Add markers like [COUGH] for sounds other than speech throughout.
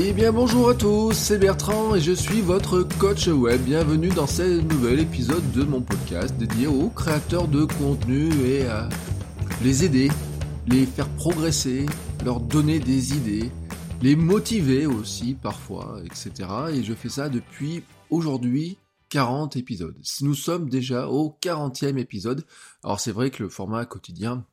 Eh bien bonjour à tous, c'est Bertrand et je suis votre coach web. Bienvenue dans ce nouvel épisode de mon podcast dédié aux créateurs de contenu et à les aider, les faire progresser, leur donner des idées, les motiver aussi parfois, etc. Et je fais ça depuis aujourd'hui 40 épisodes. Nous sommes déjà au 40e épisode. Alors c'est vrai que le format quotidien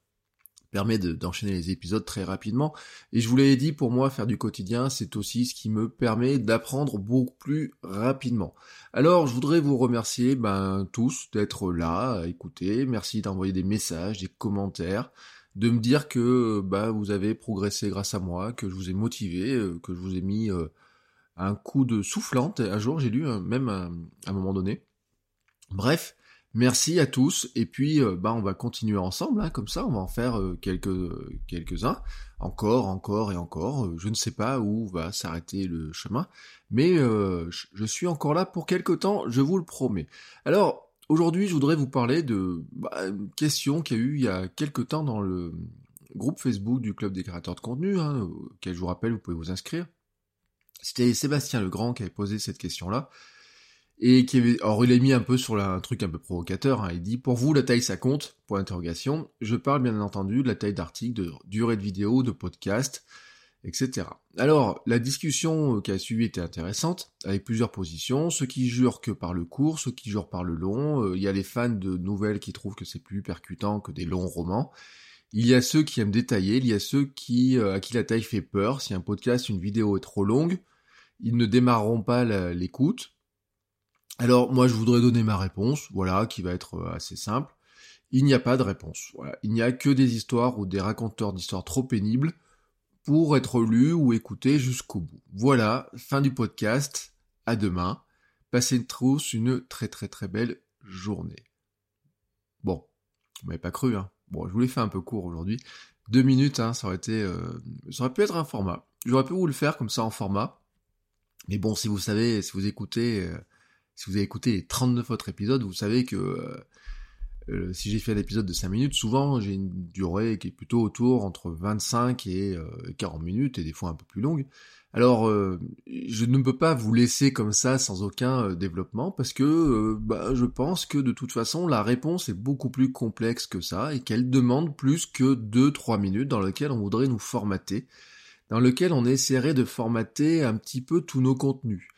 permet d'enchaîner les épisodes très rapidement. Et je vous l'avais dit, pour moi, faire du quotidien, c'est aussi ce qui me permet d'apprendre beaucoup plus rapidement. Alors, je voudrais vous remercier ben, tous d'être là, à écouter. Merci d'envoyer des messages, des commentaires, de me dire que ben, vous avez progressé grâce à moi, que je vous ai motivé, euh, que je vous ai mis euh, un coup de soufflante. Un jour, j'ai lu, hein, même à un moment donné. Bref, Merci à tous. Et puis euh, bah on va continuer ensemble hein, comme ça on va en faire euh, quelques quelques uns encore encore et encore. Euh, je ne sais pas où va s'arrêter le chemin mais je suis encore là pour quelques temps je vous le promets. Alors aujourd'hui je voudrais vous parler de bah, une question qu'il y a eu il y a quelques temps dans le groupe Facebook du club des créateurs de contenu hein, auquel je vous rappelle vous pouvez vous inscrire. C'était Sébastien Legrand qui avait posé cette question là et qui avait, alors il a mis un peu sur un truc un peu provocateur, hein. il dit pour vous la taille ça compte, pour l'interrogation, je parle bien entendu de la taille d'article, de durée de vidéo, de podcast, etc. Alors la discussion qui a suivi était intéressante, avec plusieurs positions, ceux qui jurent que par le court, ceux qui jurent par le long, euh, il y a les fans de nouvelles qui trouvent que c'est plus percutant que des longs romans, il y a ceux qui aiment détailler, il y a ceux qui euh, à qui la taille fait peur, si un podcast, une vidéo est trop longue, ils ne démarreront pas l'écoute, alors moi je voudrais donner ma réponse, voilà, qui va être euh, assez simple. Il n'y a pas de réponse. Il n'y a que des histoires ou des raconteurs d'histoires trop pénibles pour être lus ou écoutés jusqu'au bout. Voilà, fin du podcast. À demain. Passez tous une très très très belle journée. Bon, vous m'avez pas cru, hein. Bon, je vous l'ai fait un peu court aujourd'hui. Deux minutes, hein, ça aurait été, euh, ça aurait pu être un format. J'aurais pu vous le faire comme ça en format. Mais bon, si vous savez, si vous écoutez, euh, si vous avez écouté les 39 autres épisodes, vous savez que euh, euh, si j'ai fait un épisode de 5 minutes, souvent j'ai une durée qui est plutôt autour entre 25 et 40 euh, minutes, et des fois un peu plus longue. Alors, je ne peux pas vous laisser comme ça sans aucun développement, parce que bah, je pense que de toute façon, la réponse est beaucoup plus complexe que ça, et qu'elle demande plus que 2-3 minutes dans lesquelles on voudrait nous formater, dans lequel on essaierait de formater un petit peu tous nos contenus.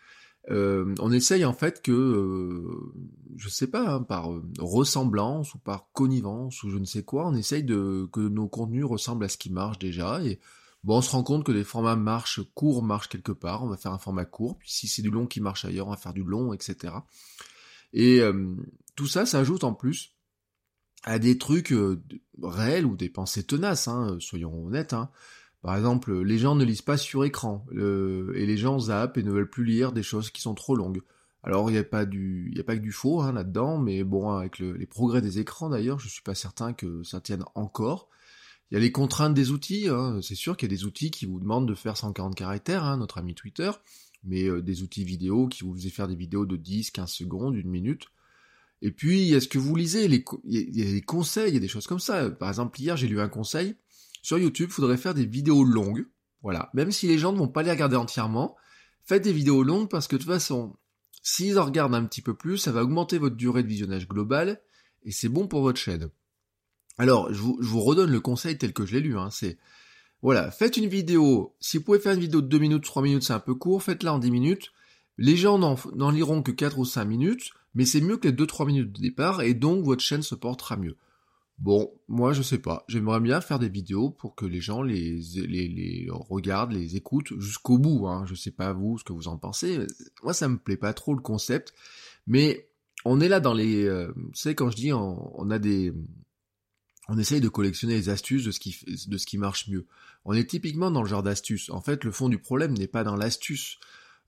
Euh, on essaye en fait que, euh, je sais pas, hein, par euh, ressemblance ou par connivence ou je ne sais quoi, on essaye de que nos contenus ressemblent à ce qui marche déjà. Et bon, on se rend compte que les formats marchent courts marchent quelque part. On va faire un format court. Puis si c'est du long qui marche ailleurs, on va faire du long, etc. Et tout ça s'ajoute en plus à des trucs réels ou des pensées tenaces. Hein, soyons honnêtes. Hein. Par exemple, les gens ne lisent pas sur écran, et les gens zappent et ne veulent plus lire des choses qui sont trop longues. Alors il n'y a pas que du faux hein, là-dedans, mais bon, avec les progrès des écrans d'ailleurs, je suis pas certain que ça tienne encore. Il y a les contraintes des outils, hein. c'est sûr qu'il y a des outils qui vous demandent de faire 140 caractères, hein, notre ami Twitter, mais euh, des outils vidéo qui vous faisaient faire des vidéos de 10, 15 secondes, une minute. Et puis, il y a ce que vous lisez, il y a des conseils, il y a des choses comme ça. Par exemple, hier, j'ai lu un conseil, sur YouTube, faudrait faire des vidéos longues. Voilà. Même si les gens ne vont pas les regarder entièrement, faites des vidéos longues parce que de toute façon, s'ils en regardent un petit peu plus, ça va augmenter votre durée de visionnage globale et c'est bon pour votre chaîne. Alors, je vous, redonne le conseil tel que je l'ai lu. Hein, c'est voilà, faites une vidéo. Si vous pouvez faire une vidéo de 2 minutes, 3 minutes, c'est un peu court, faites-la en 10 minutes. Les gens n'en liront que 4 ou 5 minutes, mais c'est mieux que les 2-3 minutes de départ, et donc votre chaîne se portera mieux. Bon, moi je sais pas. J'aimerais bien faire des vidéos pour que les gens les, les, regardent, les écoutent jusqu'au bout. Hein. Je sais pas vous ce que vous en pensez. Moi ça me plaît pas trop le concept, mais on est là dans les. Euh, vous quand je dis on, a des, on essaye de collectionner les astuces de ce qui, marche mieux. On est typiquement dans le genre d'astuce. En fait, le fond du problème n'est pas dans l'astuce.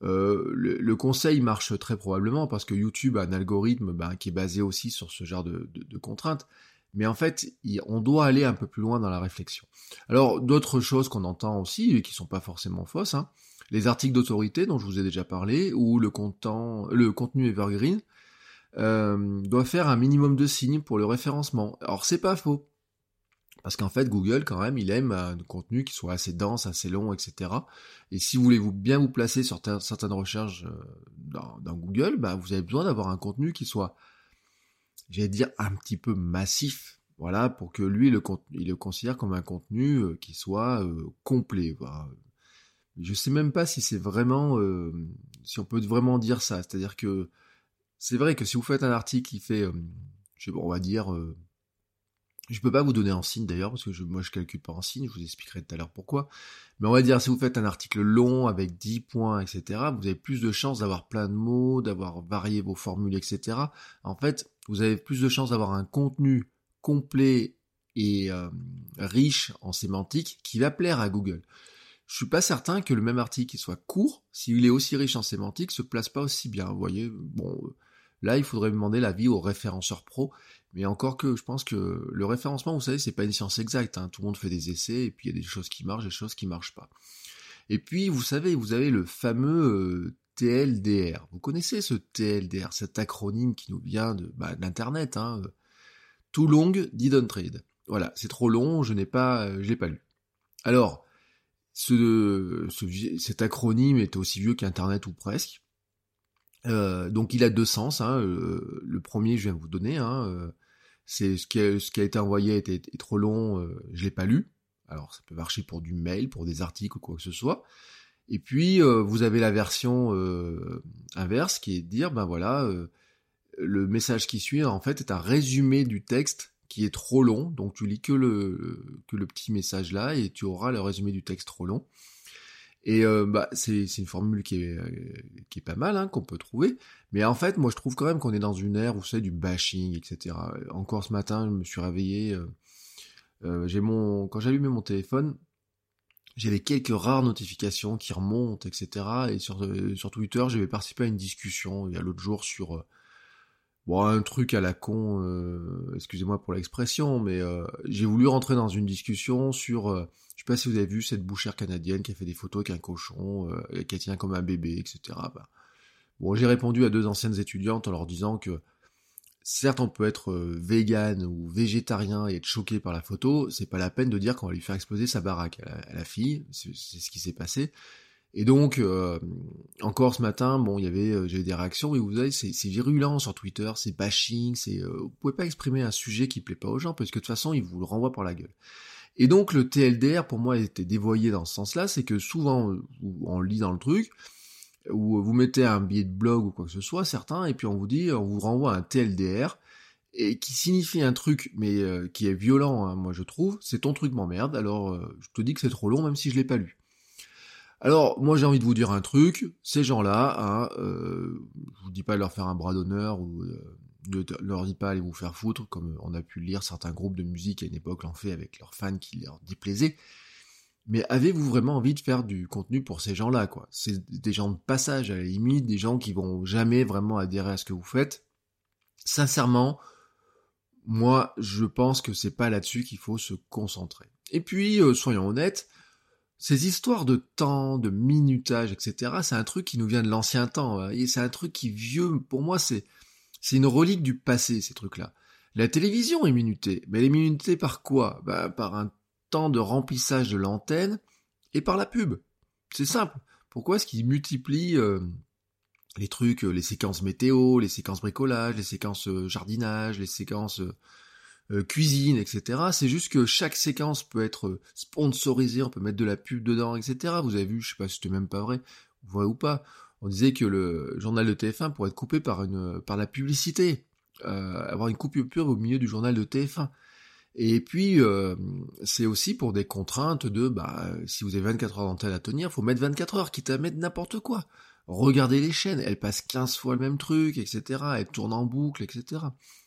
Euh, le, conseil marche très probablement parce que YouTube a un algorithme ben, qui est basé aussi sur ce genre de, contraintes. Mais en fait, on doit aller un peu plus loin dans la réflexion. Alors, d'autres choses qu'on entend aussi, et qui sont pas forcément fausses, hein, les articles d'autorité dont je vous ai déjà parlé, ou le, le contenu evergreen, euh, doit faire un minimum de signes pour le référencement. Alors c'est pas faux. Parce qu'en fait, Google, quand même, il aime un contenu qui soit assez dense, assez long, etc. Et si vous voulez vous bien vous placer sur certaines recherches euh, dans, Google, bah, vous avez besoin d'avoir un contenu qui soit, j'allais dire, un petit peu massif. Voilà, pour que lui, le, il le considère comme un contenu euh, qui soit complet. Voilà. Je sais même pas si c'est vraiment, si on peut vraiment dire ça. C'est-à-dire que c'est vrai que si vous faites un article qui fait, euh, je on va dire, euh, je peux pas vous donner en signe d'ailleurs parce que moi je calcule pas en signe, je vous expliquerai tout à l'heure pourquoi. Mais on va dire si vous faites un article long avec 10 points, etc., vous avez plus de chances d'avoir plein de mots, d'avoir varié vos formules, etc. En fait, vous avez plus de chances d'avoir un contenu complet et euh, riche en sémantique qui va plaire à Google. Je suis pas certain que le même article soit court, s'il est aussi riche en sémantique, se place pas aussi bien. Vous voyez, bon, Là, il faudrait demander l'avis au référenceur pro. Mais encore que, je pense que le référencement, vous savez, c'est pas une science exacte. Hein. Tout le monde fait des essais, et puis il y a des choses qui marchent, des choses qui marchent pas. Et puis, vous savez, vous avez le fameux euh, TLDR. Vous connaissez ce TLDR, cet acronyme qui nous vient de bah, l'internet. Hein. Too long, didn't read. Voilà, c'est trop long, je n'ai pas, euh, l'ai pas lu. Alors, ce, cet acronyme est aussi vieux qu'Internet ou presque. Euh, donc il a deux sens. Hein, euh, le premier, je viens de vous donner. Hein, euh, c'est ce qui, a, été envoyé était, trop long, je l'ai pas lu. Alors ça peut marcher pour du mail, pour des articles ou quoi que ce soit. Et puis vous avez la version inverse qui est de dire ben voilà le message qui suit en fait est un résumé du texte qui est trop long. Donc tu lis que le que le petit message là et tu auras le résumé du texte trop long. Et euh, bah, c'est une formule qui est, euh, qui est pas mal, hein, qu'on peut trouver. Mais en fait, moi, je trouve quand même qu'on est dans une ère où c'est du bashing, etc. Encore ce matin, je me suis réveillé. Euh, j'ai mon, quand j'allumais mon téléphone, j'avais quelques rares notifications qui remontent, etc. Et sur, sur Twitter, j'avais participé à une discussion il y a l'autre jour sur bon, un truc à la con, euh, excusez-moi pour l'expression, mais euh, j'ai voulu rentrer dans une discussion sur, euh, je sais pas si vous avez vu cette bouchère canadienne qui a fait des photos avec un cochon, et qui tient comme un bébé, etc. Bah, bon, j'ai répondu à deux anciennes étudiantes en leur disant que certes on peut être vegan ou végétarien et être choqué par la photo, c'est pas la peine de dire qu'on va lui faire exploser sa baraque à la fille, c'est ce qui s'est passé. Et donc, euh, encore ce matin, bon, il y avait, euh, j'ai des réactions, et vous savez, c'est virulent sur Twitter, c'est bashing, c'est, euh, vous pouvez pas exprimer un sujet qui plaît pas aux gens, parce que de toute façon, ils vous le renvoient par la gueule. Et donc, le TLDR, pour moi, était dévoyé dans ce sens-là, c'est que souvent, on lit dans le truc, ou vous mettez un billet de blog ou quoi que ce soit, certains, et puis on vous dit, on vous renvoie un TLDR, et qui signifie un truc, mais qui est violent, hein, moi je trouve, c'est ton truc m'emmerde, alors je te dis que c'est trop long, même si je l'ai pas lu. Alors, moi j'ai envie de vous dire un truc, ces gens-là, hein, euh, je vous dis pas de leur faire un bras d'honneur ou euh, de leur dis pas aller vous faire foutre, comme on a pu lire certains groupes de musique à une époque l'ont fait avec leurs fans qui leur déplaisaient. Mais avez-vous vraiment envie de faire du contenu pour ces gens-là, quoi? C'est des gens de passage à la limite, des gens qui vont jamais vraiment adhérer à ce que vous faites. Sincèrement, moi je pense que c'est pas là-dessus qu'il faut se concentrer. Et puis, euh, soyons honnêtes, ces histoires de temps, de minutage, etc., c'est un truc qui nous vient de l'ancien temps. Hein. Et c'est un truc qui vieux, pour moi, c'est, c'est une relique du passé, ces trucs-là. La télévision est minutée. Mais elle est minutée par quoi? Bah, Par un temps de remplissage de l'antenne et par la pub. C'est simple. Pourquoi est-ce qu'ils multiplient euh, les trucs, les séquences météo, les séquences bricolage, les séquences euh, jardinage, les séquences euh, euh, cuisine, etc. C'est juste que chaque séquence peut être euh, sponsorisée, on peut mettre de la pub dedans, etc. Vous avez vu, je sais pas si c'était même pas vrai, vrai ou pas. On disait que le journal de TF1 pourrait être coupé par une par la publicité, euh, avoir une coupure au milieu du journal de TF1. Et puis c'est aussi pour des contraintes de bah si vous avez 24 heures d'antenne à tenir, faut mettre 24 heures, quitte à mettre n'importe quoi. Regardez les chaînes, elles passent 15 fois le même truc, etc. Elles tournent en boucle, etc.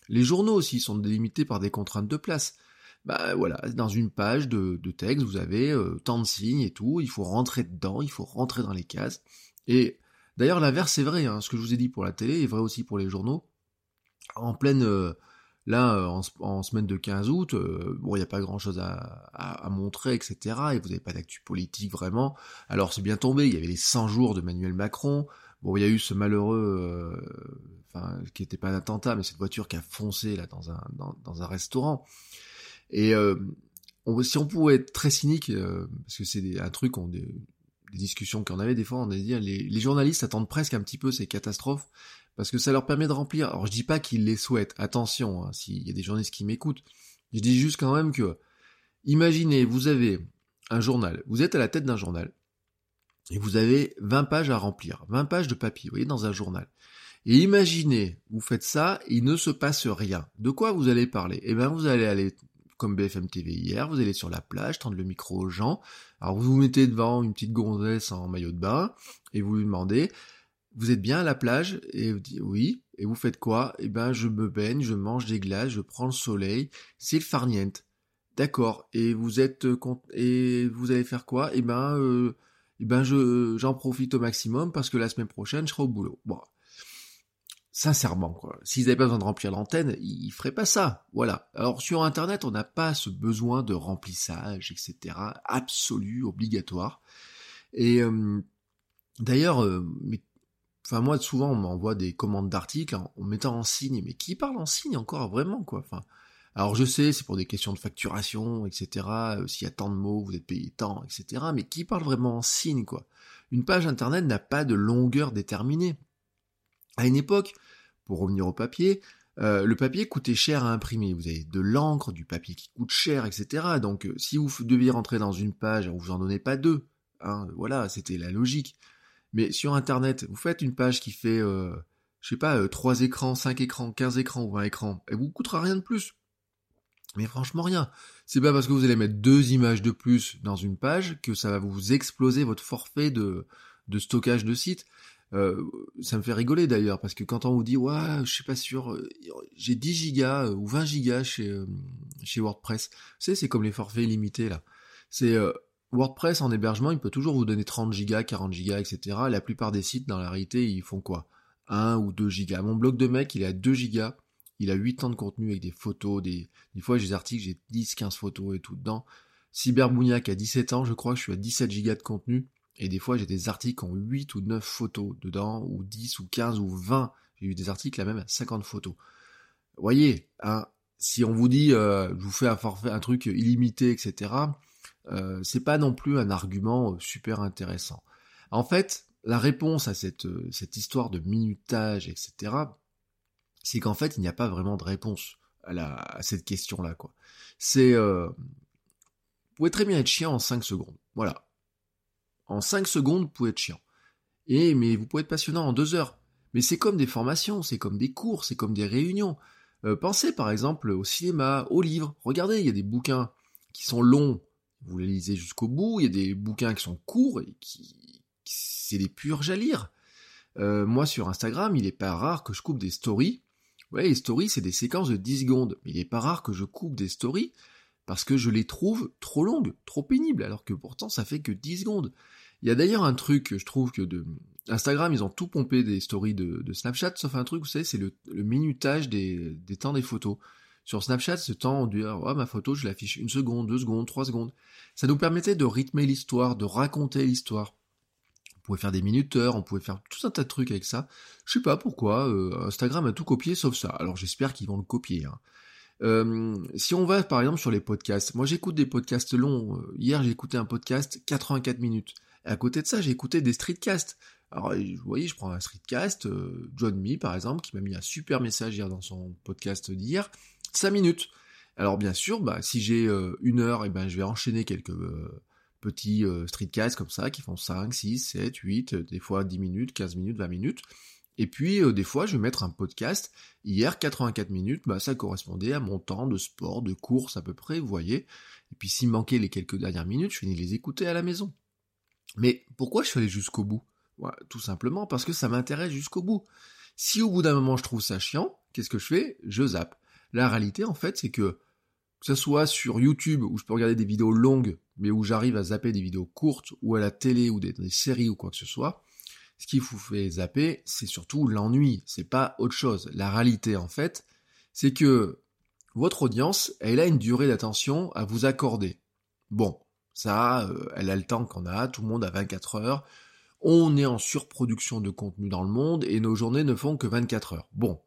Les journaux aussi sont délimités par des contraintes de place. bah voilà, dans une page de, texte, vous avez euh, tant de signes et tout, il faut rentrer dedans, il faut rentrer dans les cases. Et d'ailleurs, l'inverse c'est vrai, hein, ce que je vous ai dit pour la télé est vrai aussi pour les journaux. En pleine, euh, là, euh, en, semaine de 15 août, bon, il n'y a pas grand-chose à, à, montrer, etc. Et vous n'avez pas d'actu politique vraiment. Alors c'est bien tombé, il y avait les 100 jours de Manuel Macron. Bon, il y a eu ce malheureux, enfin, qui n'était pas un attentat, mais cette voiture qui a foncé là dans un, dans un restaurant. Et euh, si on pouvait être très cynique, euh, parce que c'est un truc, on, des discussions qu'on avait des fois, on a dit les, les journalistes attendent presque un petit peu ces catastrophes parce que ça leur permet de remplir. Alors je dis pas qu'ils les souhaitent, attention, hein, s'il y a des journalistes qui m'écoutent, je dis juste quand même que, imaginez, vous avez un journal, vous êtes à la tête d'un journal, et vous avez 20 pages à remplir, 20 pages de papier, vous voyez, dans un journal. Et imaginez, vous faites ça, il ne se passe rien. De quoi vous allez parler? Eh bien, vous allez aller comme BFM TV hier, vous allez sur la plage, tendre le micro aux gens, alors vous vous mettez devant une petite gonzesse en maillot de bain, et vous lui demandez, vous êtes bien à la plage? Et vous dites oui, et vous faites quoi? Eh ben je me baigne, je mange des glaces, je prends le soleil, c'est le farniente. D'accord, et vous êtes et vous allez faire quoi? Eh ben, euh, eh ben je j'en profite au maximum parce que la semaine prochaine je serai au boulot. Sincèrement, quoi. S'ils n'avaient pas besoin de remplir l'antenne, ils feraient pas ça. Voilà. Alors sur Internet, on n'a pas ce besoin de remplissage, etc. Absolu, obligatoire. Et euh, d'ailleurs, euh, enfin moi souvent on m'envoie des commandes d'articles en, mettant en signe, mais qui parle en signe encore vraiment quoi Enfin, alors je sais, c'est pour des questions de facturation, etc. Euh, s'il y a tant de mots, vous êtes payé tant, etc. Mais qui parle vraiment en signe quoi? Une page internet n'a pas de longueur déterminée. À une époque, pour revenir au papier, euh, le papier coûtait cher à imprimer. Vous avez de l'encre, du papier qui coûte cher, etc. Donc euh, si vous deviez rentrer dans une page, vous en donnait pas deux. Hein, voilà, c'était la logique. Mais sur Internet, vous faites une page qui fait, euh, je sais pas, trois écrans, cinq écrans, 15 écrans ou 20 écrans, et vous coûtera rien de plus. Mais franchement rien. C'est pas parce que vous allez mettre deux images de plus dans une page que ça va vous exploser votre forfait de, de stockage de site. Euh, ça me fait rigoler d'ailleurs, parce que quand on vous dit, ouais, je suis pas sûr, euh, j'ai 10 gigas euh, ou 20 gigas chez, chez WordPress, vous savez, c'est comme les forfaits illimités là. C'est WordPress en hébergement, il peut toujours vous donner 30 gigas, 40 gigas, etc. La plupart des sites, dans la réalité, ils font quoi? 1 ou 2 gigas. Mon blog de mec, il a 2 gigas, il a 8 ans de contenu avec des photos, des, des fois j'ai des articles, j'ai 10, 15 photos et tout dedans. Cyberbougnac a 17 ans, je crois, je suis à 17 gigas de contenu. Et des fois, j'ai des articles ont 8 ou 9 photos dedans, ou 10 ou 15 ou 20. J'ai eu des articles là même à 50 photos. Vous voyez, hein, si on vous dit, euh, je vous fais un forfait, un truc illimité, etc., euh, c'est pas non plus un argument super intéressant. En fait, la réponse à cette, euh, cette histoire de minutage, etc., c'est qu'en fait, il n'y a pas vraiment de réponse à, cette question-là. C'est, euh, vous pouvez très bien être chiant en 5 secondes. Voilà. En 5 secondes, vous pouvez être chiant. Et, mais vous pouvez être passionnant en 2 heures. Mais c'est comme des formations, c'est comme des cours, c'est comme des réunions. Euh, pensez par exemple au cinéma, aux livres. Regardez, il y a des bouquins qui sont longs, vous les lisez jusqu'au bout. Il y a des bouquins qui sont courts et qui, c'est des purges à lire. Euh, moi sur Instagram, il est pas rare que je coupe des stories. Ouais, les stories, c'est des séquences de 10 secondes. Mais il est pas rare que je coupe des stories parce que je les trouve trop longues, trop pénibles, alors que pourtant ça fait que 10 secondes. Il y a d'ailleurs un truc, je trouve que de Instagram, ils ont tout pompé des stories de, Snapchat, sauf un truc, vous savez, c'est le, minutage des, temps des photos. Sur Snapchat, ce temps, on dit, oh, ma photo, je l'affiche une seconde, deux secondes, trois secondes. Ça nous permettait de rythmer l'histoire, de raconter l'histoire. On pouvait faire des minuteurs, on pouvait faire tout un tas de trucs avec ça. Je sais pas pourquoi, euh, Instagram a tout copié sauf ça. Alors j'espère qu'ils vont le copier. Hein. Euh, si on va par exemple sur les podcasts, moi j'écoute des podcasts longs. Euh, hier j'ai écouté un podcast 84 minutes. Et à côté de ça, j'ai écouté des streetcasts. Alors, vous voyez, je prends un streetcast, euh, John Me par exemple, qui m'a mis un super message hier dans son podcast d'hier, 5 minutes. Alors bien sûr, bah, si j'ai euh, une heure, eh ben, je vais enchaîner quelques euh, petits streetcasts comme ça, qui font 5, 6, 7, 8, des fois 10 minutes, 15 minutes, 20 minutes. Et puis, des fois, je vais mettre un podcast. Hier, 84 minutes, bah, ça correspondait à mon temps de sport, de course à peu près, vous voyez. Et puis, s'il manquait les quelques dernières minutes, je finis les écouter à la maison. Mais pourquoi je suis allé jusqu'au bout? Tout simplement parce que ça m'intéresse jusqu'au bout. Si au bout d'un moment je trouve ça chiant, qu'est-ce que je fais? Je zappe. La réalité en fait c'est que que ce soit sur YouTube où je peux regarder des vidéos longues, mais où j'arrive à zapper des vidéos courtes, ou à la télé ou des, séries ou quoi que ce soit, ce qui vous fait zapper, c'est surtout l'ennui, c'est pas autre chose. La réalité, en fait, c'est que votre audience, elle a une durée d'attention à vous accorder. Bon, ça, euh, elle a le temps qu'on a, tout le monde a 24 heures, on est en surproduction de contenu dans le monde et nos journées ne font que 24 heures. Bon.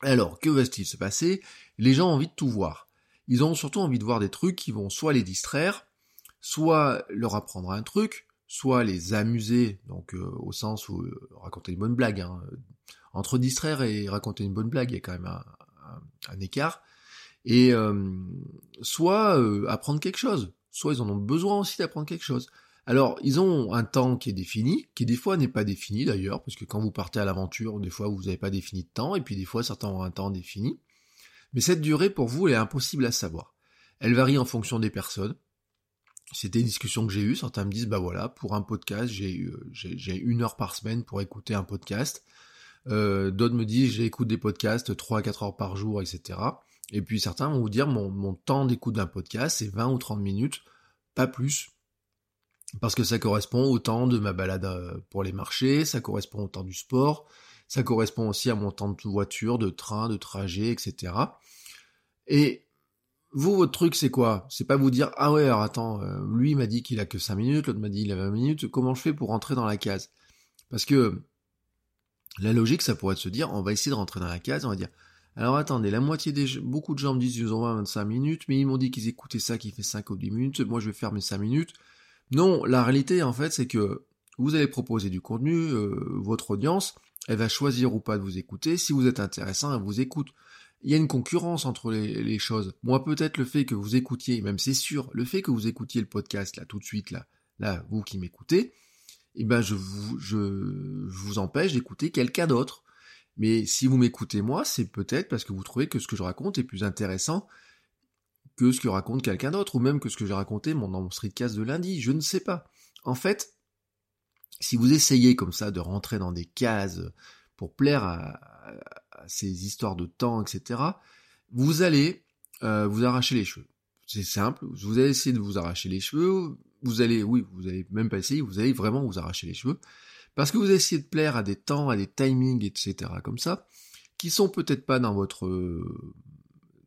Alors, que va-t-il se passer? Les gens ont envie de tout voir ils ont surtout envie de voir des trucs qui vont soit les distraire, soit leur apprendre un truc, soit les amuser, donc euh, au sens où euh, raconter une bonne blague. Hein. Entre distraire et raconter une bonne blague, il y a quand même un, écart. Et soit apprendre quelque chose, soit ils en ont besoin aussi d'apprendre quelque chose. Alors, ils ont un temps qui est défini, qui des fois n'est pas défini d'ailleurs, parce que quand vous partez à l'aventure, des fois vous n'avez pas défini de temps, et puis des fois certains ont un temps défini. Mais cette durée, pour vous, elle est impossible à savoir. Elle varie en fonction des personnes. C'était une discussion que j'ai eue. Certains me disent, bah voilà, pour un podcast, j'ai j'ai une heure par semaine pour écouter un podcast. Euh, D'autres me disent, j'écoute des podcasts 3 à 4 heures par jour, etc. Et puis certains vont vous dire, mon, temps d'écoute d'un podcast, c'est 20 ou 30 minutes, pas plus. Parce que ça correspond au temps de ma balade euh, pour les marchés, ça correspond au temps du sport, ça correspond aussi à mon temps de voiture, de train, de trajet, etc. Et vous, votre truc, c'est quoi? C'est pas vous dire ah ouais, alors attends, euh, lui il m'a dit qu'il a que 5 minutes, l'autre m'a dit qu'il a 20 minutes. Comment je fais pour rentrer dans la case? Parce que la logique, ça pourrait être de se dire on va essayer de rentrer dans la case, on va dire alors attendez, la moitié des beaucoup de gens me disent ils ont 25 minutes, mais ils m'ont dit qu'ils écoutaient ça qui fait 5 ou 10 minutes, moi je vais faire mes 5 minutes. Non, la réalité en fait, c'est que vous allez proposer du contenu, euh, votre audience, elle va choisir ou pas de vous écouter. Si vous êtes intéressant, elle vous écoute. Il y a une concurrence entre les, choses. Moi, peut-être le fait que vous écoutiez, même c'est sûr, le fait que vous écoutiez le podcast là tout de suite là, là vous qui m'écoutez, eh ben je vous je, vous empêche d'écouter quelqu'un d'autre. Mais si vous m'écoutez moi, c'est peut-être parce que vous trouvez que ce que je raconte est plus intéressant que ce que raconte quelqu'un d'autre, ou même que ce que j'ai raconté dans mon streetcast de lundi. Je ne sais pas. En fait, si vous essayez comme ça de rentrer dans des cases pour plaire à, ces histoires de temps, etc., vous allez euh, vous arracher les cheveux. C'est simple, vous allez essayer de vous arracher les cheveux, vous allez, oui, vous allez même pas essayer, vous allez vraiment vous arracher les cheveux, parce que vous essayez de plaire à des temps, à des timings, etc., comme ça, qui sont peut-être pas dans votre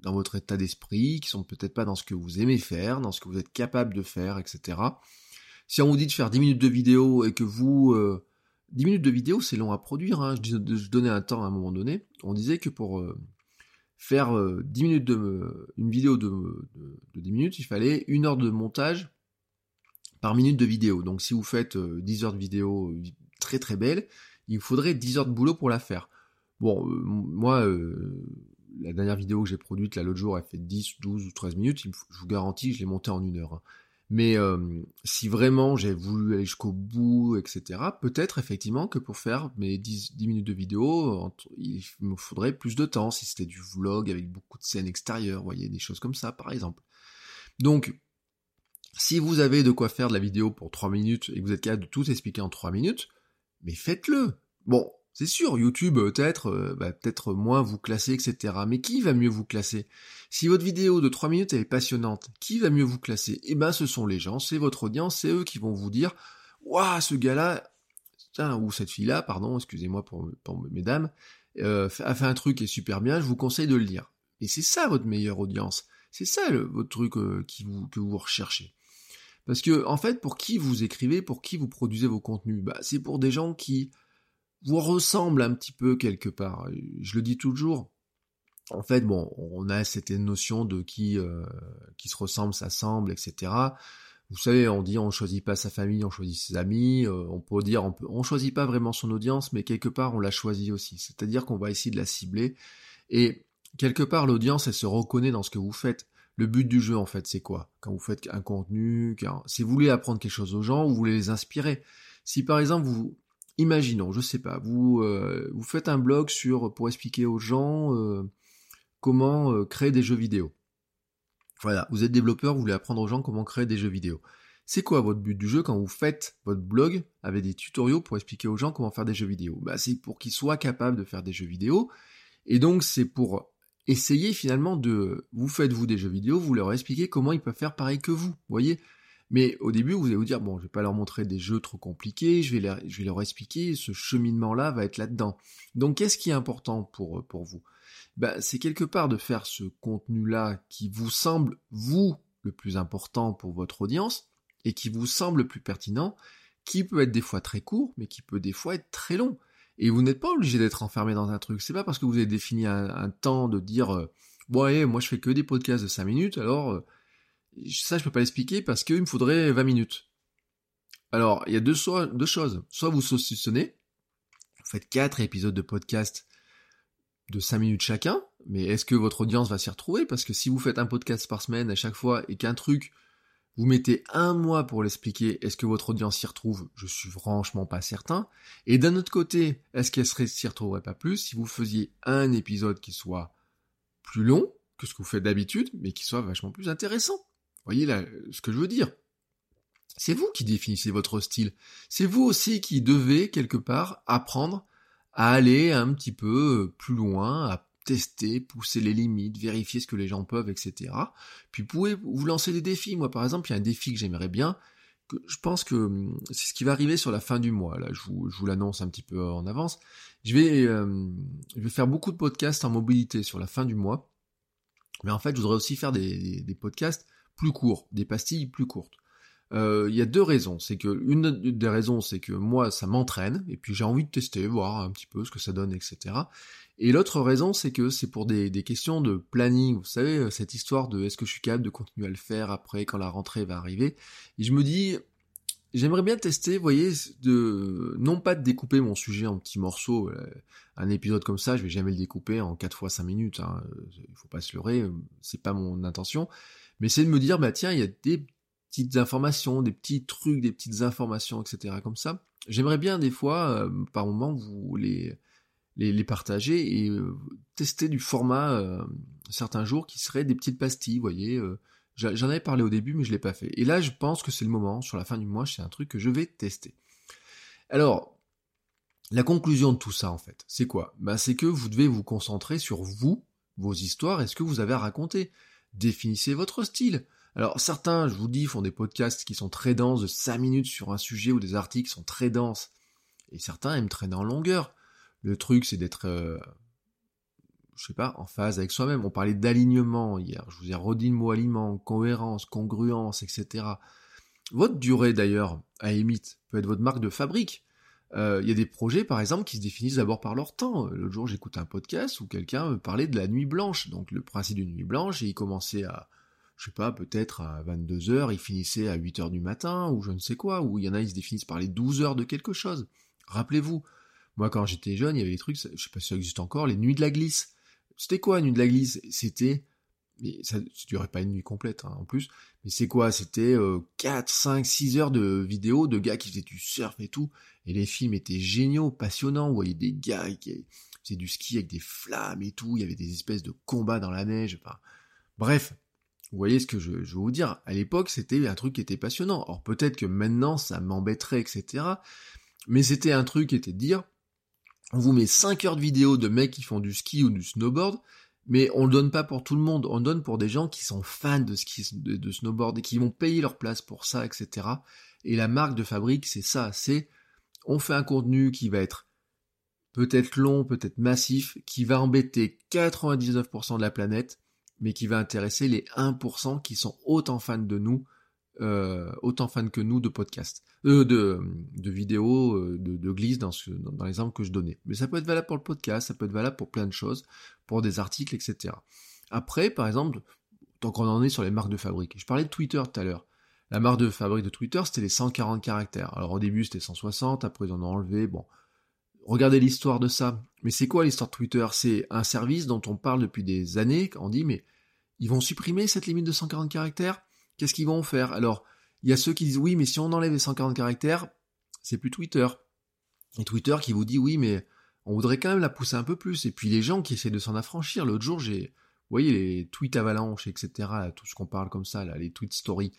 dans votre état d'esprit, qui sont peut-être pas dans ce que vous aimez faire, dans ce que vous êtes capable de faire, etc. Si on vous dit de faire 10 minutes de vidéo et que vous... Euh, 10 minutes de vidéo, c'est long à produire. Hein. Je, donnais un temps à un moment donné. On disait que pour euh, faire 10 euh, minutes de... une vidéo de, de, 10 minutes, il fallait une heure de montage par minute de vidéo. Donc si vous faites 10 euh, heures de vidéo très très belle, il vous faudrait 10 heures de boulot pour la faire. Bon, moi, la dernière vidéo que j'ai produite là l'autre jour, elle fait 10, 12 ou 13 minutes. Je vous garantis, je l'ai montée en une heure. Hein. Mais euh, si vraiment j'ai voulu aller jusqu'au bout, etc., peut-être effectivement que pour faire mes 10, 10, minutes de vidéo, il me faudrait plus de temps, si c'était du vlog avec beaucoup de scènes extérieures, vous voyez, des choses comme ça par exemple. Donc, si vous avez de quoi faire de la vidéo pour 3 minutes et que vous êtes capable de tout expliquer en 3 minutes, mais faites-le. Bon, c'est sûr, YouTube peut-être, euh, bah, peut-être moins vous classer, etc. Mais qui va mieux vous classer? Si votre vidéo de 3 minutes est passionnante, qui va mieux vous classer? Eh ben, ce sont les gens, c'est votre audience, c'est eux qui vont vous dire, waouh, ce gars-là, ou cette fille-là, pardon, excusez-moi pour, mesdames, euh, a fait un truc qui est super bien, je vous conseille de le lire. Et c'est ça votre meilleure audience. C'est ça votre truc euh, que vous recherchez. Parce que, en fait, pour qui vous écrivez, pour qui vous produisez vos contenus, bah, c'est pour des gens qui vous ressemble un petit peu quelque part. Je le dis toujours. En fait, bon, on a cette notion de qui euh, qui se ressemble, s'assemble, etc. Vous savez, on dit on choisit pas sa famille, on choisit ses amis. Euh, on peut dire on peut, on choisit pas vraiment son audience, mais quelque part on la choisit aussi. C'est-à-dire qu'on va essayer de la cibler et quelque part l'audience elle se reconnaît dans ce que vous faites. Le but du jeu en fait c'est quoi? Quand vous faites un contenu, si vous voulez apprendre quelque chose aux gens, vous voulez les inspirer? Si par exemple vous imaginons, je sais pas, vous euh, vous faites un blog sur pour expliquer aux gens euh, comment euh, créer des jeux vidéo. Voilà, vous êtes développeur, vous voulez apprendre aux gens comment créer des jeux vidéo. C'est quoi votre but du jeu quand vous faites votre blog avec des tutoriaux pour expliquer aux gens comment faire des jeux vidéo? Bah, C'est pour qu'ils soient capables de faire des jeux vidéo. Et donc c'est pour essayez finalement de, vous faites vous des jeux vidéo, vous leur expliquez comment ils peuvent faire pareil que vous, voyez. Mais au début, vous allez vous dire, bon, je vais pas leur montrer des jeux trop compliqués, je vais, leur, expliquer, ce cheminement-là va être là-dedans. Donc, qu'est-ce qui est important pour, pour vous? Ben, C'est quelque part de faire ce contenu-là qui vous semble, vous, le plus important pour votre audience, et qui vous semble le plus pertinent, qui peut être des fois très court, mais qui peut des fois être très long. Et vous n'êtes pas obligé d'être enfermé dans un truc. C'est pas parce que vous avez défini un, temps de dire, euh, bon, moi je fais que des podcasts de 5 minutes, alors euh, ça je peux pas l'expliquer parce qu'il me faudrait 20 minutes. Alors, il y a deux, deux choses. Soit vous saucissonnez, vous faites 4 épisodes de podcast de 5 minutes chacun, mais est-ce que votre audience va s'y retrouver? Parce que si vous faites un podcast par semaine à chaque fois et qu'un truc vous mettez un mois pour l'expliquer, est-ce que votre audience s'y retrouve? Je suis franchement pas certain. Et d'un autre côté, est-ce qu'elle s'y retrouverait pas plus si vous faisiez un épisode qui soit plus long que ce que vous faites d'habitude, mais qui soit vachement plus intéressant? Voyez là ce que je veux dire C'est vous qui définissez votre style. C'est vous aussi qui devez quelque part apprendre à aller un petit peu plus loin, à tester, pousser les limites, vérifier ce que les gens peuvent, etc. Puis vous pouvez vous lancer des défis. Moi, par exemple, il y a un défi que j'aimerais bien. Que je pense que hum, c'est ce qui va arriver sur la fin du mois. Là, je vous, l'annonce un petit peu en avance. Je vais, euh, je vais faire beaucoup de podcasts en mobilité sur la fin du mois. Mais en fait, je voudrais aussi faire des podcasts plus courts, des pastilles plus courtes. Euh, il y a deux raisons. C'est que une des raisons, c'est que moi, ça m'entraîne, et puis j'ai envie de tester, voir un petit peu ce que ça donne, etc. Et l'autre raison, c'est que c'est pour des, questions de planning. Vous savez, euh, cette histoire de est-ce que je suis capable de continuer à le faire après quand la rentrée va arriver. Et je me dis, j'aimerais bien tester, vous voyez, de non pas de découper mon sujet en petits morceaux. Euh, un épisode comme ça, je vais jamais le découper en 4 fois 5 minutes. Hein. Il faut pas se leurrer, c'est pas mon intention. Mais c'est de me dire, bah tiens, il y a des petites informations, des petits trucs, des petites informations, etc. comme ça. J'aimerais bien des fois, euh, par moment, vous les, les, partager et euh, tester du format euh, certains jours qui seraient des petites pastilles, voyez. J'en avais parlé au début, mais je l'ai pas fait. Et là, je pense que c'est le moment, sur la fin du mois, c'est un truc que je vais tester. Alors, la conclusion de tout ça, en fait, c'est quoi? Bah, C'est que vous devez vous concentrer sur vous, vos histoires et ce que vous avez à raconter. Définissez votre style. Alors certains, je vous dis, font des podcasts qui sont très denses de 5 minutes sur un sujet ou des articles sont très denses. Et certains aiment traîner en longueur. Le truc, c'est d'être, euh, je sais pas, en phase avec soi-même. On parlait d'alignement hier. Je vous ai redit le mot aliment, cohérence, congruence, etc. Votre durée d'ailleurs, à émite, peut être votre marque de fabrique. Euh, il y a des projets, par exemple, qui se définissent d'abord par leur temps. L'autre jour, j'écoutais un podcast où quelqu'un me parlait de la nuit blanche, donc le principe d'une nuit blanche, et il commençait à, je sais pas, peut-être à 22 heures, ils finissaient à 8 heures du matin, ou je ne sais quoi, ou il y en a, ils se définissent par les 12 heures de quelque chose. Rappelez-vous, moi quand j'étais jeune, il y avait des trucs, je sais pas si ça existe encore, les nuits de la glisse. C'était quoi, nuit de la glisse? C'était, ça, ne durait pas une nuit complète hein, en plus, mais c'est quoi? C'était 4, 5, 6 heures de vidéos de gars qui faisaient du surf et tout, et les films étaient géniaux, passionnants, vous voyez des gars qui faisaient du ski avec des flammes et tout, il y avait des espèces de combats dans la neige, enfin, bref, vous voyez ce que je, je veux vous dire À l'époque, c'était un truc qui était passionnant. Or, peut-être que maintenant, ça m'embêterait, etc. Mais c'était un truc qui était de dire, on vous met 5 heures de vidéo de mecs qui font du ski ou du snowboard, mais on le donne pas pour tout le monde, on le donne pour des gens qui sont fans de ski, de, de snowboard et qui vont payer leur place pour ça, etc. Et la marque de fabrique, c'est ça, c'est on fait un contenu qui va être peut-être long, peut-être massif, qui va embêter 99% de la planète, mais qui va intéresser les 1% qui sont autant fans de nous, euh, autant fans que nous de podcasts, euh, de, vidéos, euh, de, de glisse dans, dans, l'exemple que je donnais. Mais ça peut être valable pour le podcast, ça peut être valable pour plein de choses, pour des articles, etc. Après, par exemple, tant qu'on en est sur les marques de fabrique, je parlais de Twitter tout à l'heure. La marque de fabrique de Twitter, c'était les 140 caractères. Alors au début, c'était 160, après ils en ont enlevé. Bon, regardez l'histoire de ça. Mais c'est quoi l'histoire de Twitter? C'est un service dont on parle depuis des années. On dit, mais ils vont supprimer cette limite de 140 caractères? Qu'est-ce qu'ils vont faire? Alors, il y a ceux qui disent, oui, mais si on enlève les 140 caractères, c'est plus Twitter. Et Twitter qui vous dit, oui, mais on voudrait quand même la pousser un peu plus. Et puis les gens qui essaient de s'en affranchir. L'autre jour, j'ai, vous voyez, les tweets avalanches, etc., tout ce qu'on parle comme ça, là, les tweets story.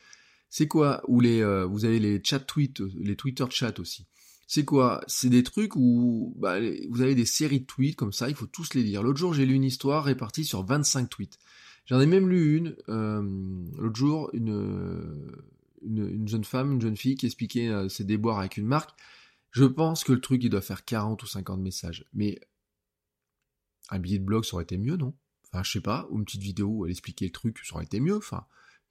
C'est quoi? Ou les, euh, vous avez les chat tweets, les Twitter chat aussi. C'est quoi? C'est des trucs où bah, vous avez des séries de tweets comme ça, il faut tous les lire. L'autre jour, j'ai lu une histoire répartie sur 25 tweets. J'en ai même lu une, euh, l'autre jour, une, une, jeune femme, une jeune fille qui expliquait euh, ses déboires avec une marque. Je pense que le truc, il doit faire 40 ou 50 messages. Mais un billet de blog, ça aurait été mieux, non? Enfin, je sais pas, ou une petite vidéo où elle expliquait le truc, ça aurait été mieux. Enfin,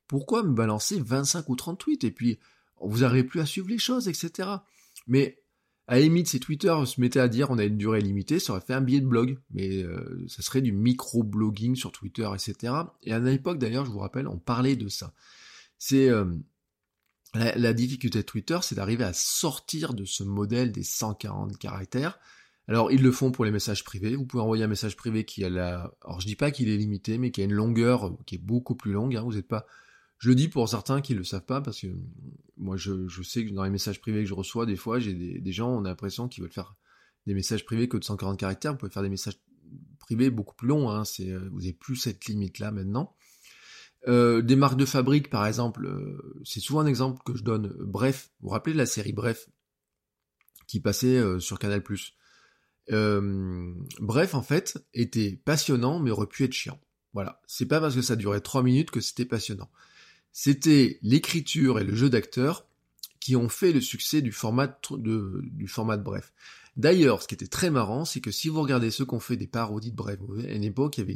pourquoi me balancer 25 ou 30 tweets? Et puis vous n'arrivez plus à suivre les choses, etc. Mais à limite, si Twitter se mettait à dire on a une durée limitée, ça aurait fait un billet de blog, mais euh, ça serait du micro-blogging sur Twitter, etc. Et à l'époque, d'ailleurs, je vous rappelle, on parlait de ça. C'est euh, la, difficulté de Twitter, c'est d'arriver à sortir de ce modèle des 140 caractères. Alors, ils le font pour les messages privés. Vous pouvez envoyer un message privé qui a la... Alors, je dis pas qu'il est limité, mais qui a une longueur qui est beaucoup plus longue. Hein. Vous n'êtes pas je le dis pour certains qui le savent pas parce que moi je, sais que dans les messages privés que je reçois, des fois j'ai des, gens, on a l'impression qu'ils veulent faire des messages privés que de 140 caractères. Vous pouvez faire des messages privés beaucoup plus longs. Hein, euh, vous n'avez plus cette limite là maintenant. Euh, des marques de fabrique, par exemple, euh, c'est souvent un exemple que je donne. Bref, vous vous rappelez de la série Bref qui passait sur Canal+. Bref, en fait, était passionnant, mais aurait pu être chiant. Voilà, c'est pas parce que ça durait 3 minutes que c'était passionnant. C'était l'écriture et le jeu d'acteur qui ont fait le succès du format de, Bref. D'ailleurs, ce qui était très marrant, c'est que si vous regardez ceux qui ont fait des parodies de Bref, à une époque, il y avait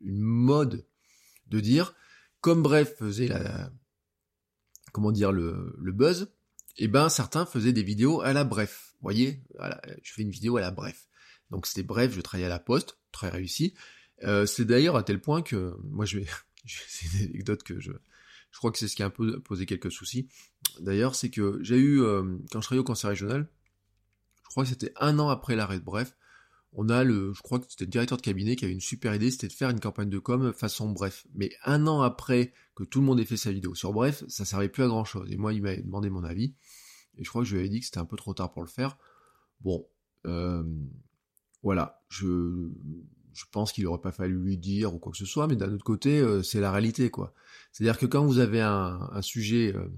une, mode de dire, comme Bref faisait la, comment dire, le, buzz, eh ben, certains faisaient des vidéos à la Bref. Vous voyez, je fais une vidéo à la Bref. Donc c'était Bref, je travaillais à la Poste, très réussi. Euh, c'est d'ailleurs à tel point que, moi je vais, [LAUGHS] c'est une anecdote que je, je crois que c'est ce qui a un peu posé quelques soucis. D'ailleurs, c'est que j'ai eu, euh, quand je travaillais au conseil régional, je crois que c'était un an après l'arrêt de Bref, on a le, je crois que c'était le directeur de cabinet qui avait une super idée, c'était de faire une campagne de com façon Bref. Mais un an après que tout le monde ait fait sa vidéo sur Bref, ça servait plus à grand chose. Et moi, il m'avait demandé mon avis. Et je crois que je lui avais dit que c'était un peu trop tard pour le faire. Bon, euh, voilà, je, je pense qu'il aurait pas fallu lui dire ou quoi que ce soit, mais d'un autre côté, euh, c'est la réalité, quoi. C'est-à-dire que quand vous avez un, sujet, euh,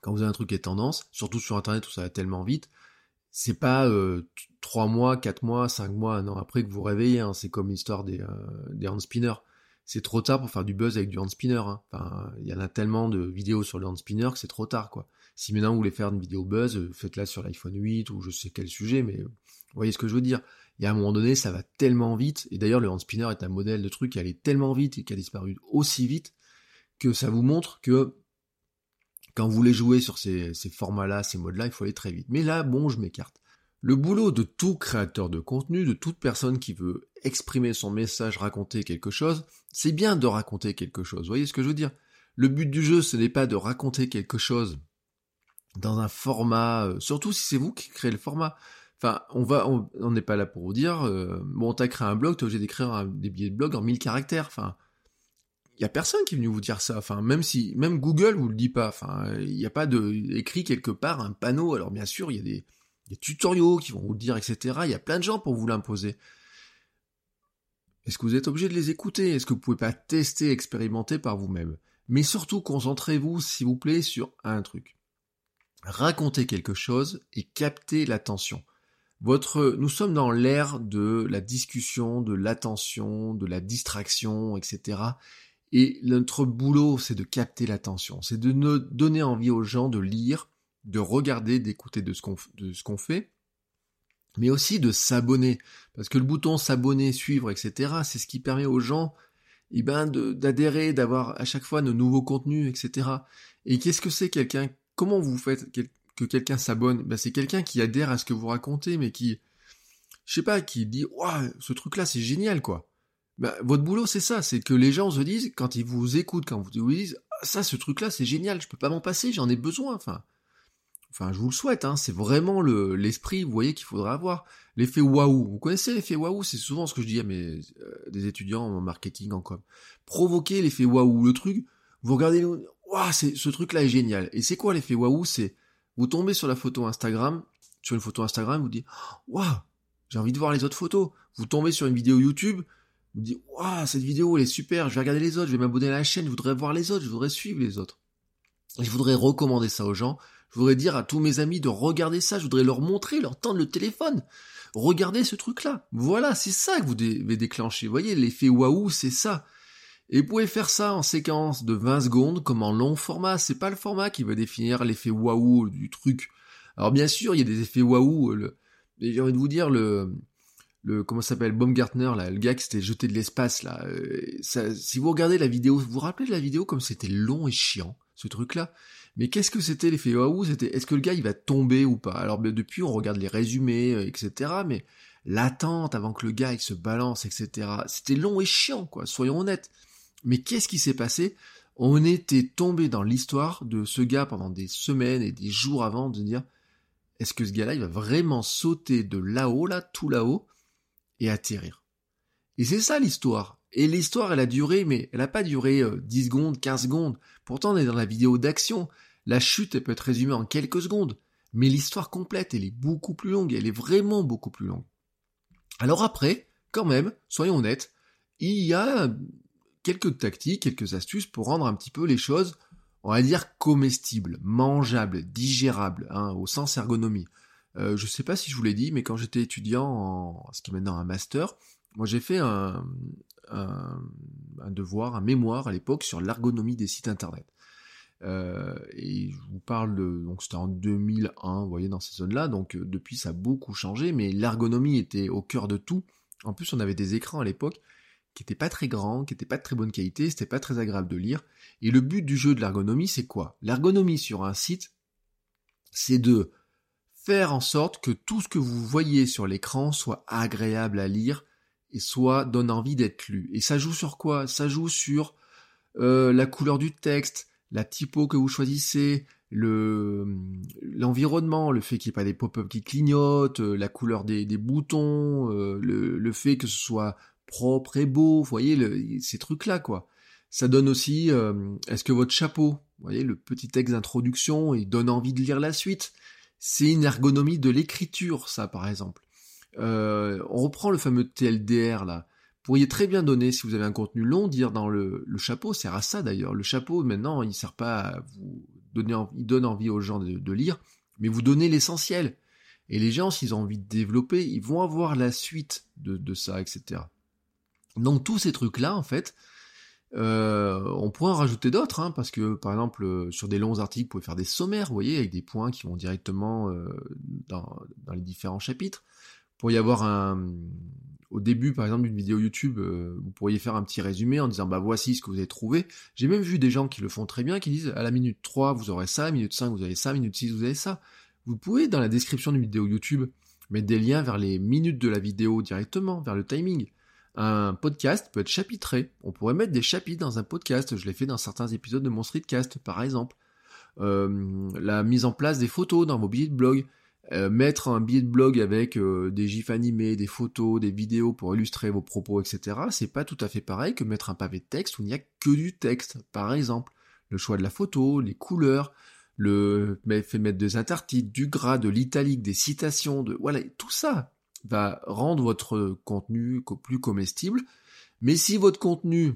quand vous avez un truc qui est tendance, surtout sur Internet où ça va tellement vite, c'est pas euh, trois mois, quatre mois, cinq mois, un an après que vous réveillez. Hein. C'est comme l'histoire des, des hand. C'est trop tard pour faire du buzz avec du hand spinner. Hein. Il y en a tellement de vidéos sur le hand spinner que c'est trop tard, quoi. Si maintenant vous voulez faire une vidéo buzz, faites-la sur l'iPhone 8 ou je sais quel sujet, mais vous voyez ce que je veux dire? Et à un moment donné, ça va tellement vite, et d'ailleurs le hand spinner est un modèle de truc qui allait tellement vite et qui a disparu aussi vite, que ça vous montre que quand vous voulez jouer sur ces, formats-là, ces modes-là, il faut aller très vite. Mais là, bon, je m'écarte. Le boulot de tout créateur de contenu, de toute personne qui veut exprimer son message, raconter quelque chose, c'est bien de raconter quelque chose. Vous voyez ce que je veux dire? Le but du jeu, ce n'est pas de raconter quelque chose dans un format, euh, surtout si c'est vous qui créez le format. Enfin, on va, on n'est pas là pour vous dire, euh, bon, t'as créé un blog, t'es obligé d'écrire des billets de blog en 1000 caractères. Enfin, il y a personne qui est venu vous dire ça. Enfin, même si, même Google vous le dit pas. Enfin, il n'y a pas de écrit quelque part un panneau. Alors bien sûr, il y a des, tutoriaux qui vont vous le dire, etc. Il y a plein de gens pour vous l'imposer. Est-ce que vous êtes obligé de les écouter? Est-ce que vous pouvez pas tester, expérimenter par vous-même? Mais surtout, concentrez-vous, s'il vous plaît, sur un truc. Racontez quelque chose et captez l'attention. Votre, nous sommes dans l'ère de la discussion, de l'attention, de la distraction, etc. Et notre boulot, c'est de capter l'attention, c'est de donner envie aux gens de lire, de regarder, d'écouter de ce qu'on fait, mais aussi de s'abonner, parce que le bouton s'abonner, suivre, etc. C'est ce qui permet aux gens, eh ben, d'adhérer, d'avoir à chaque fois de nouveaux contenus, etc. Et qu'est-ce que c'est quelqu'un Comment vous faites que quelqu'un s'abonne, ben c'est quelqu'un qui adhère à ce que vous racontez, mais qui, je sais pas, qui dit, waouh, ce truc-là, c'est génial, quoi. Ben, votre boulot, c'est ça, c'est que les gens se disent, quand ils vous écoutent, quand vous vous disent, ah, ça, ce truc-là, c'est génial, je peux pas m'en passer, j'en ai besoin, enfin. Enfin, je vous le souhaite, hein, c'est vraiment le, l'esprit, vous voyez, qu'il faudra avoir. L'effet waouh. Vous connaissez l'effet waouh, c'est souvent ce que je dis à mes, euh, étudiants en marketing, en com. Provoquer l'effet waouh. Le truc, vous regardez, waouh, ce truc-là est génial. Et c'est quoi l'effet waouh? C'est, vous tombez sur la photo Instagram, sur une photo Instagram, vous dites Waouh, j'ai envie de voir les autres photos. Vous tombez sur une vidéo YouTube, vous dites Waouh, cette vidéo elle est super, je vais regarder les autres, je vais m'abonner à la chaîne, je voudrais voir les autres, je voudrais suivre les autres. je voudrais recommander ça aux gens. Je voudrais dire à tous mes amis de regarder ça, je voudrais leur montrer, leur tendre le téléphone. Regardez ce truc-là. Voilà, c'est ça que vous devez déclencher. Vous voyez, l'effet waouh, c'est ça. Et vous pouvez faire ça en séquence de 20 secondes comme en long format. C'est pas le format qui va définir l'effet waouh du truc. Alors bien sûr, il y a des effets waouh. J'ai envie de vous dire le le comment s'appelle Baumgartner là, le gars qui s'était jeté de l'espace là. Euh, si vous regardez la vidéo, vous vous rappelez de la vidéo comme c'était long et chiant ce truc là. Mais qu'est-ce que c'était l'effet waouh? C'était est-ce que le gars il va tomber ou pas? Alors ben, depuis on regarde les résumés euh, etc. Mais l'attente avant que le gars il se balance etc. C'était long et chiant quoi. Soyons honnêtes. Mais qu'est-ce qui s'est passé? On était tombé dans l'histoire de ce gars pendant des semaines et des jours avant de dire est-ce que ce gars-là il va vraiment sauter de là-haut là tout là-haut et atterrir? Et c'est ça l'histoire. Et l'histoire, elle a duré, mais elle n'a pas duré 10 euh, secondes, 15 secondes. Pourtant, on est dans la vidéo d'action. La chute, elle peut être résumée en quelques secondes. Mais l'histoire complète, elle est beaucoup plus longue. Elle est vraiment beaucoup plus longue. Alors après, quand même, soyons honnêtes, il y a quelques tactiques, quelques astuces pour rendre un petit peu les choses, on va dire, comestibles, mangeables, digérables, hein, au sens ergonomie. Euh, je sais pas si je vous l'ai dit, mais quand j'étais étudiant ce qui est maintenant un master, moi j'ai fait un, devoir, un mémoire à l'époque sur l'ergonomie des sites internet. Euh, et je vous parle de, donc c'était en 2001, vous voyez, dans ces zones-là, donc euh, depuis ça a beaucoup changé, mais l'ergonomie était au cœur de tout. En plus, on avait des écrans à l'époque qui étaient pas très grands, qui étaient pas de très bonne qualité, c'était pas très agréable de lire. Et le but du jeu de l'ergonomie, c'est quoi? L'ergonomie sur un site, c'est de faire en sorte que tout ce que vous voyez sur l'écran soit agréable à lire et soit donne envie d'être lu. Et ça joue sur quoi? Ça joue sur euh, la couleur du texte, la typo que vous choisissez, le l'environnement, le fait qu'il n'y ait pas des pop-up qui clignotent, euh, la couleur des, boutons, euh, le, fait que ce soit propre et beau, vous voyez ces trucs-là quoi. Ça donne aussi, est-ce que votre chapeau, vous voyez le petit texte d'introduction, il donne envie de lire la suite? C'est une ergonomie de l'écriture, ça, par exemple. Euh, on reprend le fameux TLDR, là. Vous pourriez très bien donner, si vous avez un contenu long, dire dans le, chapeau, sert à ça d'ailleurs. Le chapeau, maintenant, il sert pas à vous donner, il donne envie aux gens de, lire, mais vous donnez l'essentiel. Et les gens, s'ils ont envie de développer, ils vont avoir la suite de ça, etc. Donc tous ces trucs-là, en fait, euh, on pourrait en rajouter d'autres, hein, parce que par exemple euh, sur des longs articles, vous pouvez faire des sommaires, vous voyez, avec des points qui vont directement euh, dans, les différents chapitres. Vous pourriez avoir un, au début par exemple d'une vidéo YouTube, vous pourriez faire un petit résumé en disant bah voici ce que vous avez trouvé. J'ai même vu des gens qui le font très bien, qui disent à la minute 3 vous aurez ça, à la minute 5 vous avez ça, à la minute 6 vous avez ça. Vous pouvez dans la description d'une vidéo YouTube mettre des liens vers les minutes de la vidéo directement, vers le timing. Un podcast peut être chapitré. On pourrait mettre des chapitres dans un podcast. Je l'ai fait dans certains épisodes de mon streetcast, par exemple. Euh, la mise en place des photos dans vos billets de blog. Euh, mettre un billet de blog avec euh, des gifs animés, des photos, des vidéos pour illustrer vos propos, etc. C'est pas tout à fait pareil que mettre un pavé de texte où il n'y a que du texte, par exemple. Le choix de la photo, les couleurs, le fait mettre des intertitres, du gras, de l'italique, des citations, de voilà, tout ça va rendre votre contenu plus comestible. Mais si votre contenu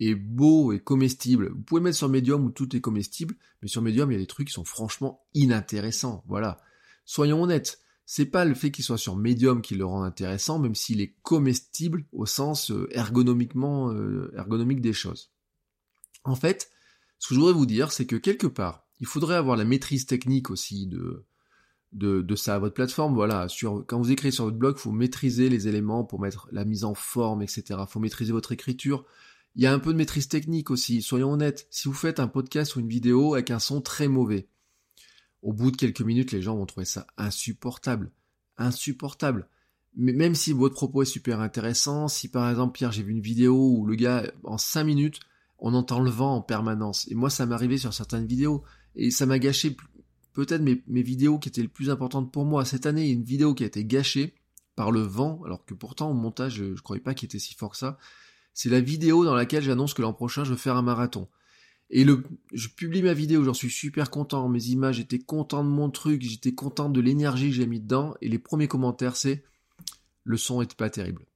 est beau et comestible, vous pouvez mettre sur Medium où tout est comestible, mais sur Medium, il y a des trucs qui sont franchement inintéressants. Voilà. Soyons honnêtes. C'est pas le fait qu'il soit sur Medium qui le rend intéressant, même s'il est comestible au sens euh, euh, ergonomique des choses. En fait, ce que je voudrais vous dire, c'est que quelque part, il faudrait avoir la maîtrise technique aussi de, de, ça. Votre plateforme, voilà, sur, quand vous écrivez sur votre blog, faut maîtriser les éléments pour mettre la mise en forme, etc. Faut maîtriser votre écriture. Il y a un peu de maîtrise technique aussi, soyons honnêtes. Si vous faites un podcast ou une vidéo avec un son très mauvais, au bout de quelques minutes, les gens vont trouver ça insupportable. Insupportable. Mais même si votre propos est super intéressant, si par exemple, Pierre, j'ai vu une vidéo où le gars, en 5 minutes, on entend le vent en permanence. Et moi, ça m'est arrivé sur certaines vidéos. Et ça m'a gâché peut-être mes, vidéos qui étaient les plus importantes pour moi. Cette année, une vidéo qui a été gâchée par le vent, alors que pourtant au montage, je, ne croyais pas qu'il était si fort que ça. C'est la vidéo dans laquelle j'annonce que l'an prochain, je vais faire un marathon. Et le, je publie ma vidéo, j'en suis super content, mes images, j'étais content de mon truc, j'étais content de l'énergie que j'ai mis dedans, et les premiers commentaires, c'est le son est pas terrible.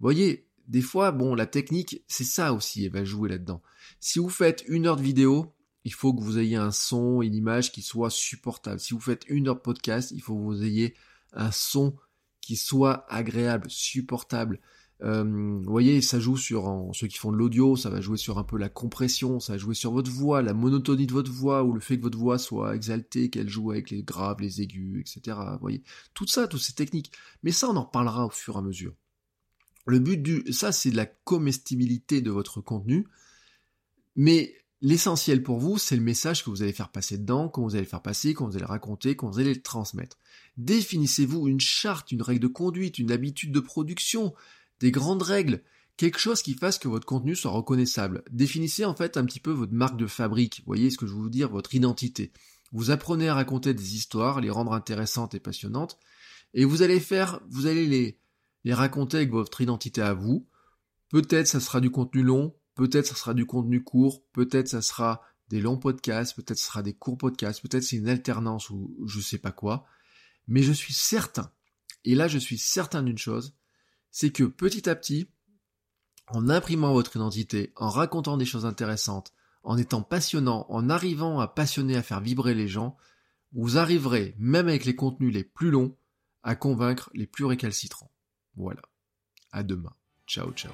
Voyez, des fois, bon, la technique, c'est ça aussi, elle va jouer là-dedans. Si vous faites une heure de vidéo, il faut que vous ayez un son, une image qui soit supportable. Si vous faites une heure de podcast, il faut que vous ayez un son qui soit agréable, supportable. Euh, vous voyez, ça joue sur ceux qui font de l'audio, ça va jouer sur un peu la compression, ça va jouer sur votre voix, la monotonie de votre voix, ou le fait que votre voix soit exaltée, qu'elle joue avec les graves, les aigus, etc. Voyez, tout ça, toutes ces techniques. Mais ça, on en reparlera au fur et à mesure. Le but du, ça, c'est de la comestibilité de votre contenu. Mais L'essentiel pour vous, c'est le message que vous allez faire passer dedans, quand vous allez le faire passer, quand vous allez le raconter, quand vous allez le transmettre. Définissez-vous une charte, une règle de conduite, une habitude de production, des grandes règles, quelque chose qui fasse que votre contenu soit reconnaissable. Définissez en fait un petit peu votre marque de fabrique, voyez ce que je veux vous dire, votre identité. Vous apprenez à raconter des histoires, les rendre intéressantes et passionnantes, et vous allez faire, vous allez les, les raconter avec votre identité à vous. Peut-être ça sera du contenu long, Peut-être ça sera du contenu court, peut-être ça sera des longs podcasts, peut-être ça sera des courts podcasts, peut-être c'est une alternance ou je sais pas quoi. Mais je suis certain, et là je suis certain d'une chose, c'est que petit à petit, en imprimant votre identité, en racontant des choses intéressantes, en étant passionnant, en arrivant à passionner, à faire vibrer les gens, vous arriverez, même avec les contenus les plus longs, à convaincre les plus récalcitrants. Voilà. À demain. Ciao, ciao.